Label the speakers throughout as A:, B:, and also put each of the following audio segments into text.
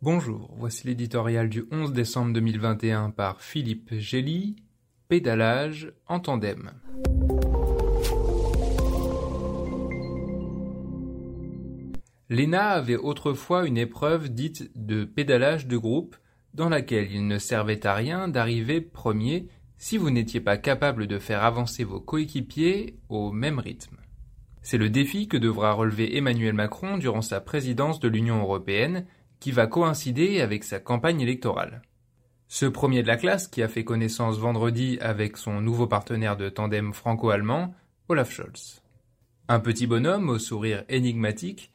A: Bonjour, voici l'éditorial du 11 décembre 2021 par Philippe Gély, Pédalage en tandem. L'ENA avait autrefois une épreuve dite de pédalage de groupe dans laquelle il ne servait à rien d'arriver premier si vous n'étiez pas capable de faire avancer vos coéquipiers au même rythme. C'est le défi que devra relever Emmanuel Macron durant sa présidence de l'Union européenne qui va coïncider avec sa campagne électorale. Ce premier de la classe qui a fait connaissance vendredi avec son nouveau partenaire de tandem franco-allemand, Olaf Scholz. Un petit bonhomme au sourire énigmatique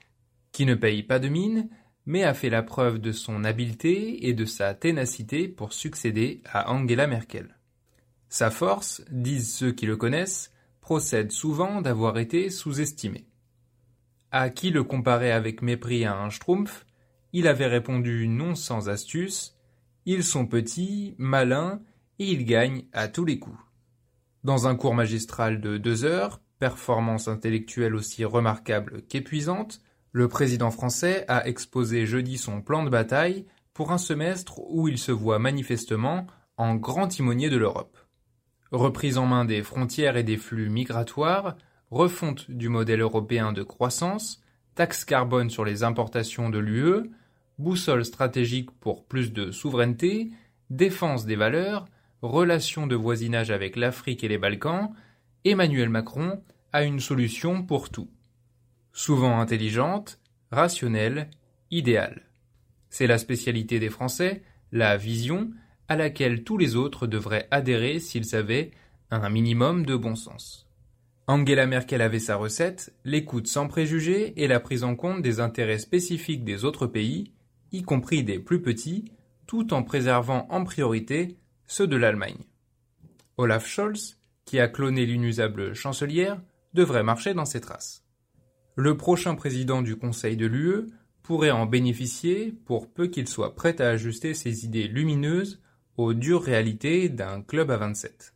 A: qui ne paye pas de mine, mais a fait la preuve de son habileté et de sa ténacité pour succéder à Angela Merkel. Sa force, disent ceux qui le connaissent, procède souvent d'avoir été sous-estimé. À qui le comparer avec mépris à un schtroumpf, il avait répondu non sans astuce Ils sont petits, malins, et ils gagnent à tous les coups. Dans un cours magistral de deux heures, performance intellectuelle aussi remarquable qu'épuisante, le président français a exposé jeudi son plan de bataille pour un semestre où il se voit manifestement en grand timonier de l'Europe. Reprise en main des frontières et des flux migratoires, refonte du modèle européen de croissance, taxe carbone sur les importations de l'UE, boussole stratégique pour plus de souveraineté, défense des valeurs, relations de voisinage avec l'Afrique et les Balkans, Emmanuel Macron a une solution pour tout souvent intelligente, rationnelle, idéale. C'est la spécialité des Français, la vision, à laquelle tous les autres devraient adhérer s'ils avaient un minimum de bon sens. Angela Merkel avait sa recette, l'écoute sans préjugés et la prise en compte des intérêts spécifiques des autres pays, y compris des plus petits, tout en préservant en priorité ceux de l'Allemagne. Olaf Scholz, qui a cloné l'inusable chancelière, devrait marcher dans ses traces. Le prochain président du Conseil de l'UE pourrait en bénéficier pour peu qu'il soit prêt à ajuster ses idées lumineuses aux dures réalités d'un club à 27.